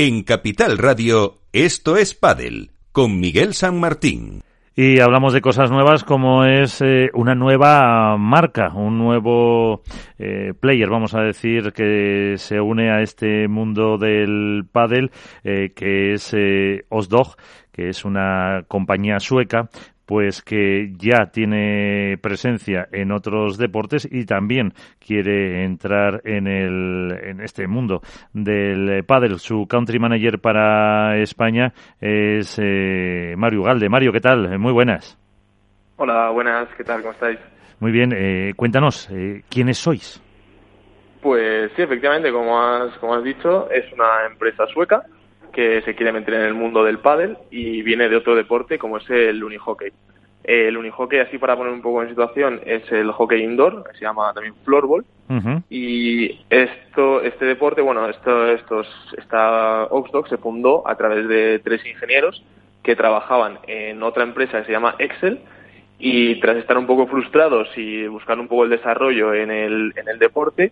En Capital Radio, esto es Padel, con Miguel San Martín. Y hablamos de cosas nuevas como es eh, una nueva marca, un nuevo eh, player, vamos a decir, que se une a este mundo del pádel, eh, que es Osdog, que es una compañía sueca pues que ya tiene presencia en otros deportes y también quiere entrar en el en este mundo del pádel. Su country manager para España es eh, Mario Galde. Mario, ¿qué tal? Muy buenas. Hola, buenas. ¿Qué tal? ¿Cómo estáis? Muy bien. Eh, cuéntanos, eh, ¿quiénes sois? Pues sí, efectivamente, como has, como has dicho, es una empresa sueca que se quiere meter en el mundo del pádel y viene de otro deporte como es el unihockey. El unihockey, así para poner un poco en situación, es el hockey indoor, que se llama también floorball. Y esto, este deporte, bueno, esto, estos, esta Oxdog se fundó a través de tres ingenieros que trabajaban en otra empresa que se llama Excel y tras estar un poco frustrados y buscar un poco el desarrollo en el, en el deporte,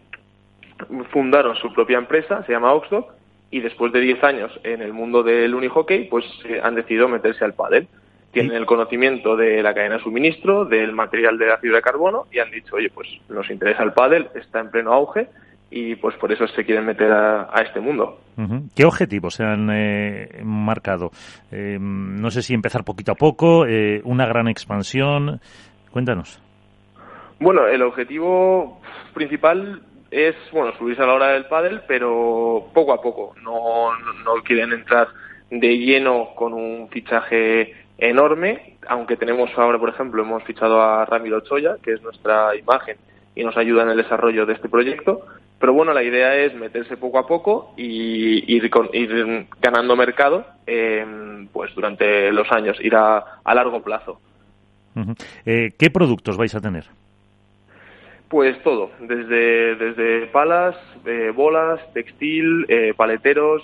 fundaron su propia empresa, se llama Oxdog, y después de 10 años en el mundo del unihockey, pues eh, han decidido meterse al pádel. Tienen el conocimiento de la cadena de suministro, del material de la fibra de carbono y han dicho, oye, pues nos interesa el pádel, está en pleno auge y pues por eso se quieren meter a, este mundo. ¿Qué objetivos se han eh, marcado? Eh, no sé si empezar poquito a poco, una gran expansión. Cuéntanos. Bueno, el objetivo principal es bueno subirse a la hora del pádel, pero poco a poco. No, no, quieren entrar de lleno con un fichaje enorme, aunque tenemos ahora, por ejemplo, hemos fichado a Ramiro Choya, que es nuestra imagen y nos ayuda en el desarrollo de este proyecto. Pero bueno, la idea es meterse poco a poco y ir, ir ganando mercado em, pues durante los años, ir a, a largo plazo. Eh, ¿Qué productos vais a tener? Pues todo, desde, desde palas, eh, bolas, textil, eh, paleteros,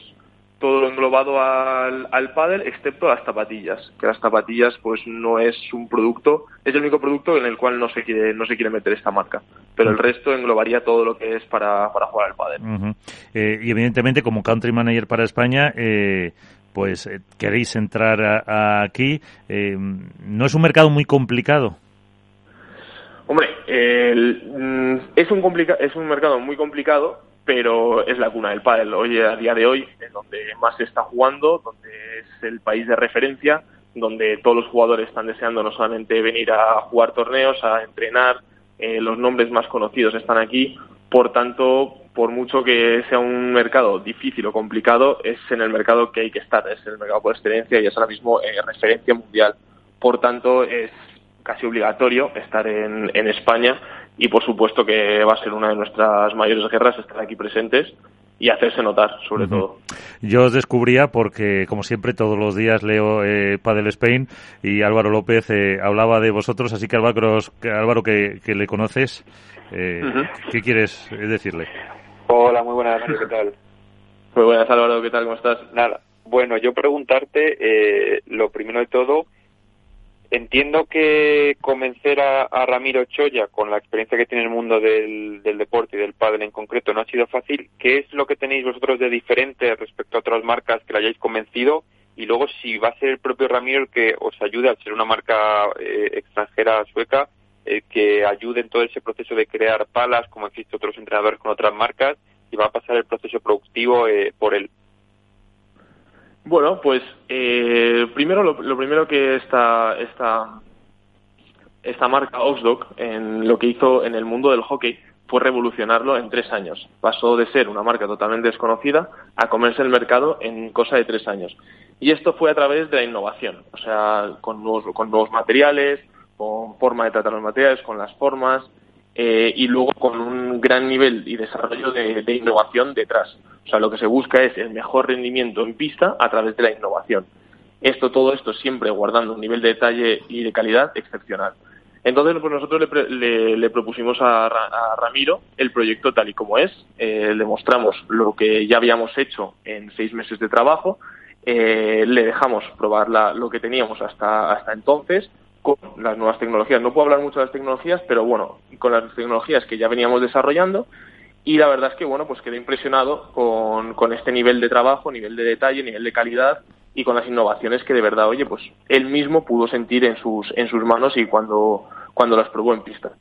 todo lo englobado al, al pádel, excepto las zapatillas, que las zapatillas pues no es un producto, es el único producto en el cual no se quiere, no se quiere meter esta marca, pero el resto englobaría todo lo que es para, para jugar al pádel. Eh, y evidentemente como country manager para España, pues queréis entrar aquí, ¿no es un mercado muy complicado? Hombre, mm, es, un es un mercado muy complicado, pero es la cuna del pádel. Hoy, a día de hoy, es donde más se está jugando, donde es el país de referencia, donde todos los jugadores están deseando no solamente venir a jugar torneos, a entrenar, eh, los nombres más conocidos están aquí. Por tanto, por mucho que sea un mercado difícil o complicado, es en el mercado que hay que estar, es el mercado por excelencia y es ahora mismo eh, referencia mundial. Por tanto, es casi obligatorio estar en, en España y por supuesto que va a ser una de nuestras mayores guerras estar aquí presentes y hacerse notar, sobre todo. Yo os descubría porque, como siempre, todos los días leo eh, Padel Spain y Álvaro López eh, hablaba de vosotros, así que Álvaro, Álvaro que, que le conoces, eh, ¿qué quieres decirle? Hola, muy buenas, ¿qué tal? Muy buenas, Álvaro, ¿qué tal? ¿Cómo estás? Nada, bueno, yo preguntarte, eh, lo primero de todo, Entiendo que convencer a, Ramiro Choya, con la experiencia que tiene en el mundo del, deporte y del pádel en concreto, no ha sido fácil. ¿Qué es lo que tenéis vosotros de diferente respecto a otras marcas que la hayáis convencido? Y luego, si va a ser el propio Ramiro el que os ayude, al ser una marca eh, extranjera sueca, eh, que ayude en todo ese proceso de crear palas, como existen otros entrenadores con otras marcas, y va a pasar el proceso productivo eh, por él. Bueno, pues eh, primero lo, primero que esta, esta, esta marca Oxdog en lo que hizo en el mundo del hockey fue revolucionarlo en tres años. Pasó de ser una marca totalmente desconocida a comerse el mercado en cosa de tres años. Y esto fue a través de la innovación, o sea, con nuevos, con nuevos materiales, con forma de tratar los materiales, con las formas, eh, y luego con un gran nivel y desarrollo de, de innovación detrás. O sea, lo que se busca es el mejor rendimiento en pista a través de la innovación. Esto, todo esto siempre guardando un nivel de detalle y de calidad excepcional. Entonces, pues nosotros le, propusimos a, Ramiro el proyecto tal y como es. Eh, le mostramos lo que ya habíamos hecho en seis meses de trabajo. Eh, le dejamos probar lo que teníamos hasta, hasta entonces con las nuevas tecnologías. No puedo hablar mucho de las tecnologías, pero bueno, con las tecnologías que ya veníamos desarrollando y la verdad es que, bueno, pues quedé impresionado con, con este nivel de trabajo, nivel de detalle, nivel de calidad y con las innovaciones que de verdad, oye, pues él mismo pudo sentir en sus, en sus manos y cuando, cuando las probó en pista.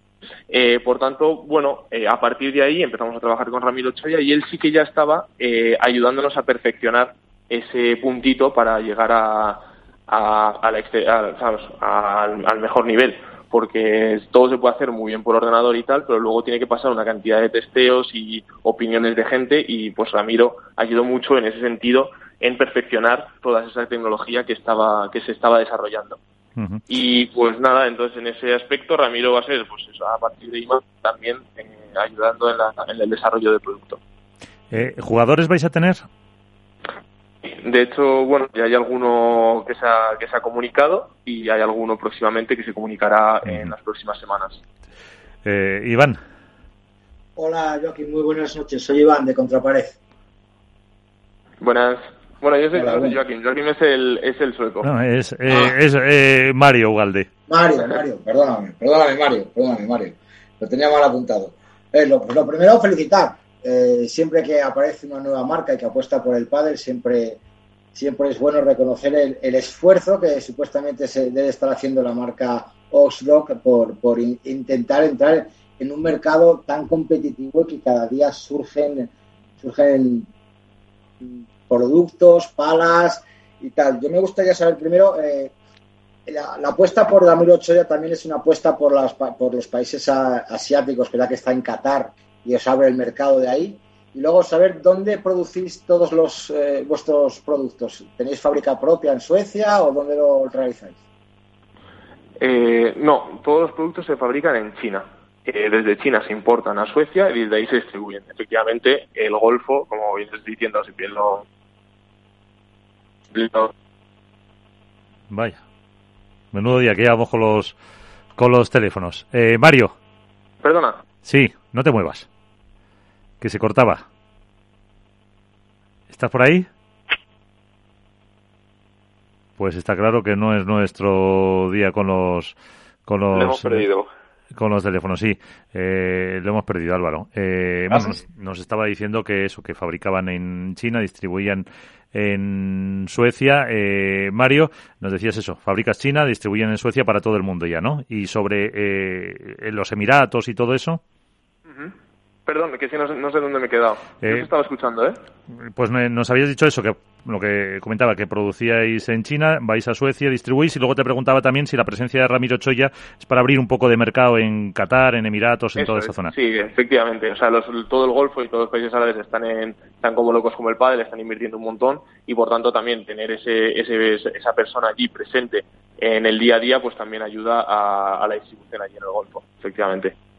Eh, por tanto, bueno, eh, a partir de ahí empezamos a trabajar con Ramiro Choya y él sí que ya estaba eh, ayudándonos a perfeccionar ese puntito para llegar a, a, al, al mejor nivel porque todo se puede hacer muy bien por ordenador y tal, pero luego tiene que pasar una cantidad de testeos y opiniones de gente y pues Ramiro ayudó mucho en ese sentido en perfeccionar toda esa tecnología que estaba que se estaba desarrollando. Y pues nada, entonces en ese aspecto Ramiro va a ser pues eso, a partir de IMA también eh, ayudando en, la, en, el desarrollo del producto. Eh, ¿Jugadores vais a tener? De hecho, bueno, ya hay alguno que se ha, que se ha comunicado y hay alguno próximamente que se comunicará en las próximas semanas. Eh, Iván. Hola, Joaquín, muy buenas noches. Soy Iván de Contrapared. Buenas. Bueno, yo soy Joaquín. Joaquín es el, es el sueco. No, es, eh, ah. es eh, Mario Ugalde. Mario, Mario, perdóname, perdóname, Mario, perdóname, Mario. Lo tenía mal apuntado. Eh, lo, lo, primero, felicitar eh, siempre que aparece una nueva marca y que apuesta por el pádel, siempre, siempre es bueno reconocer el, esfuerzo que supuestamente se debe estar haciendo la marca Oxrock por, por intentar entrar en un mercado tan competitivo que cada día surgen, surgen productos, palas y tal. Yo me gustaría saber primero, eh, la, apuesta por Damiro Ochoa también es una apuesta por, las, por los países asiáticos, que la que está en Qatar y os abre el mercado de ahí. Y luego saber dónde producís todos los eh, vuestros productos. ¿Tenéis fábrica propia en Suecia o dónde lo realizáis? Eh, no, todos los productos se fabrican en China. Eh, desde China se importan a Suecia y desde ahí se distribuyen. Efectivamente, el Golfo, como vienes diciendo, si bien lo... Vaya. Menudo día que llevamos con los, con los teléfonos. Mario. Perdona. Sí, no te muevas que se cortaba. ¿Estás por ahí? Pues está claro que no es nuestro día con los con los hemos perdido. con los teléfonos, sí, eh, lo hemos perdido, Álvaro. Eh, ¿Ah, nos, estaba diciendo que eso, que fabricaban en China, distribuían en Suecia. Eh, Mario, nos decías eso, fabricas China, distribuyen en Suecia para todo el mundo ya, ¿no? Y sobre eh, los Emiratos y todo eso. Perdón, que sí, no, sé dónde me he quedado. Eh, estaba escuchando, ¿eh? Pues nos habías dicho eso, que lo que comentaba, que producíais en China, vais a Suecia, distribuís, y luego te preguntaba también si la presencia de Ramiro Choya es para abrir un poco de mercado en Qatar, en Emiratos, en toda esa zona. Sí, efectivamente. O sea, todo el Golfo y todos los países árabes están, en, están como locos como el padre, están invirtiendo un montón, y por tanto también tener ese, ese, esa persona allí presente en el día a día, pues también ayuda a, a la distribución allí en el Golfo, efectivamente.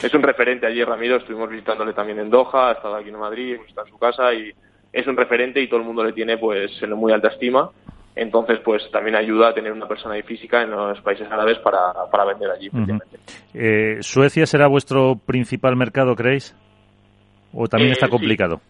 Es un referente allí, Ramiro. Estuvimos visitándole también en Doha, ha estado aquí en Madrid, está en su casa y es un referente y todo el mundo le tiene pues en muy alta estima. Entonces, pues también ayuda a tener una persona ahí física en los países árabes para, para vender allí. Eh, ¿Suecia será vuestro principal mercado, creéis? ¿O también está eh, complicado?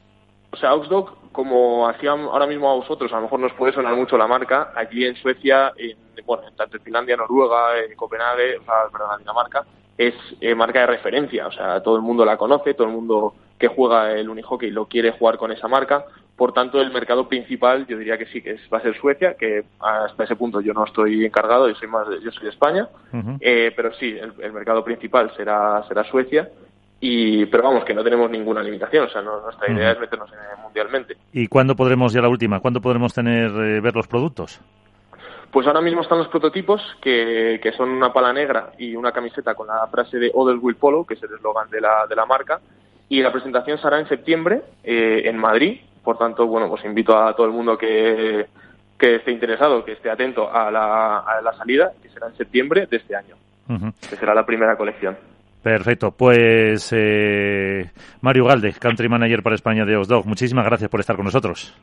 O sea, Auxdog, como hacía ahora mismo a vosotros, a lo mejor nos puede sonar mucho la marca, aquí en Suecia, en, bueno, tanto en Finlandia, Noruega, en Copenhague, o sea, perdón, Dinamarca, es eh, marca de referencia, o sea, todo el mundo la conoce, todo el mundo que juega el unihockey lo quiere jugar con esa marca, por tanto el mercado principal yo diría que sí que va a ser Suecia, que hasta ese punto yo no estoy encargado, yo soy más yo soy de España, eh, pero sí el, mercado principal será será Suecia y pero vamos que no tenemos ninguna limitación, o sea nuestra idea es meternos en, mundialmente. ¿Y cuándo podremos ya la última? ¿Cuándo podremos tener eh, ver los productos? Pues ahora mismo están los prototipos, que, que, son una pala negra y una camiseta con la frase de Odell Will Polo, que es el eslogan de la, de la marca. Y la presentación será en septiembre eh, en Madrid. Por tanto, bueno, pues invito a todo el mundo que, que esté interesado, que esté atento a la, a la salida, que será en septiembre de este año, que será la primera colección. Perfecto. Pues eh, Mario Galde, Country Manager para España de Osdog, muchísimas gracias por estar con nosotros.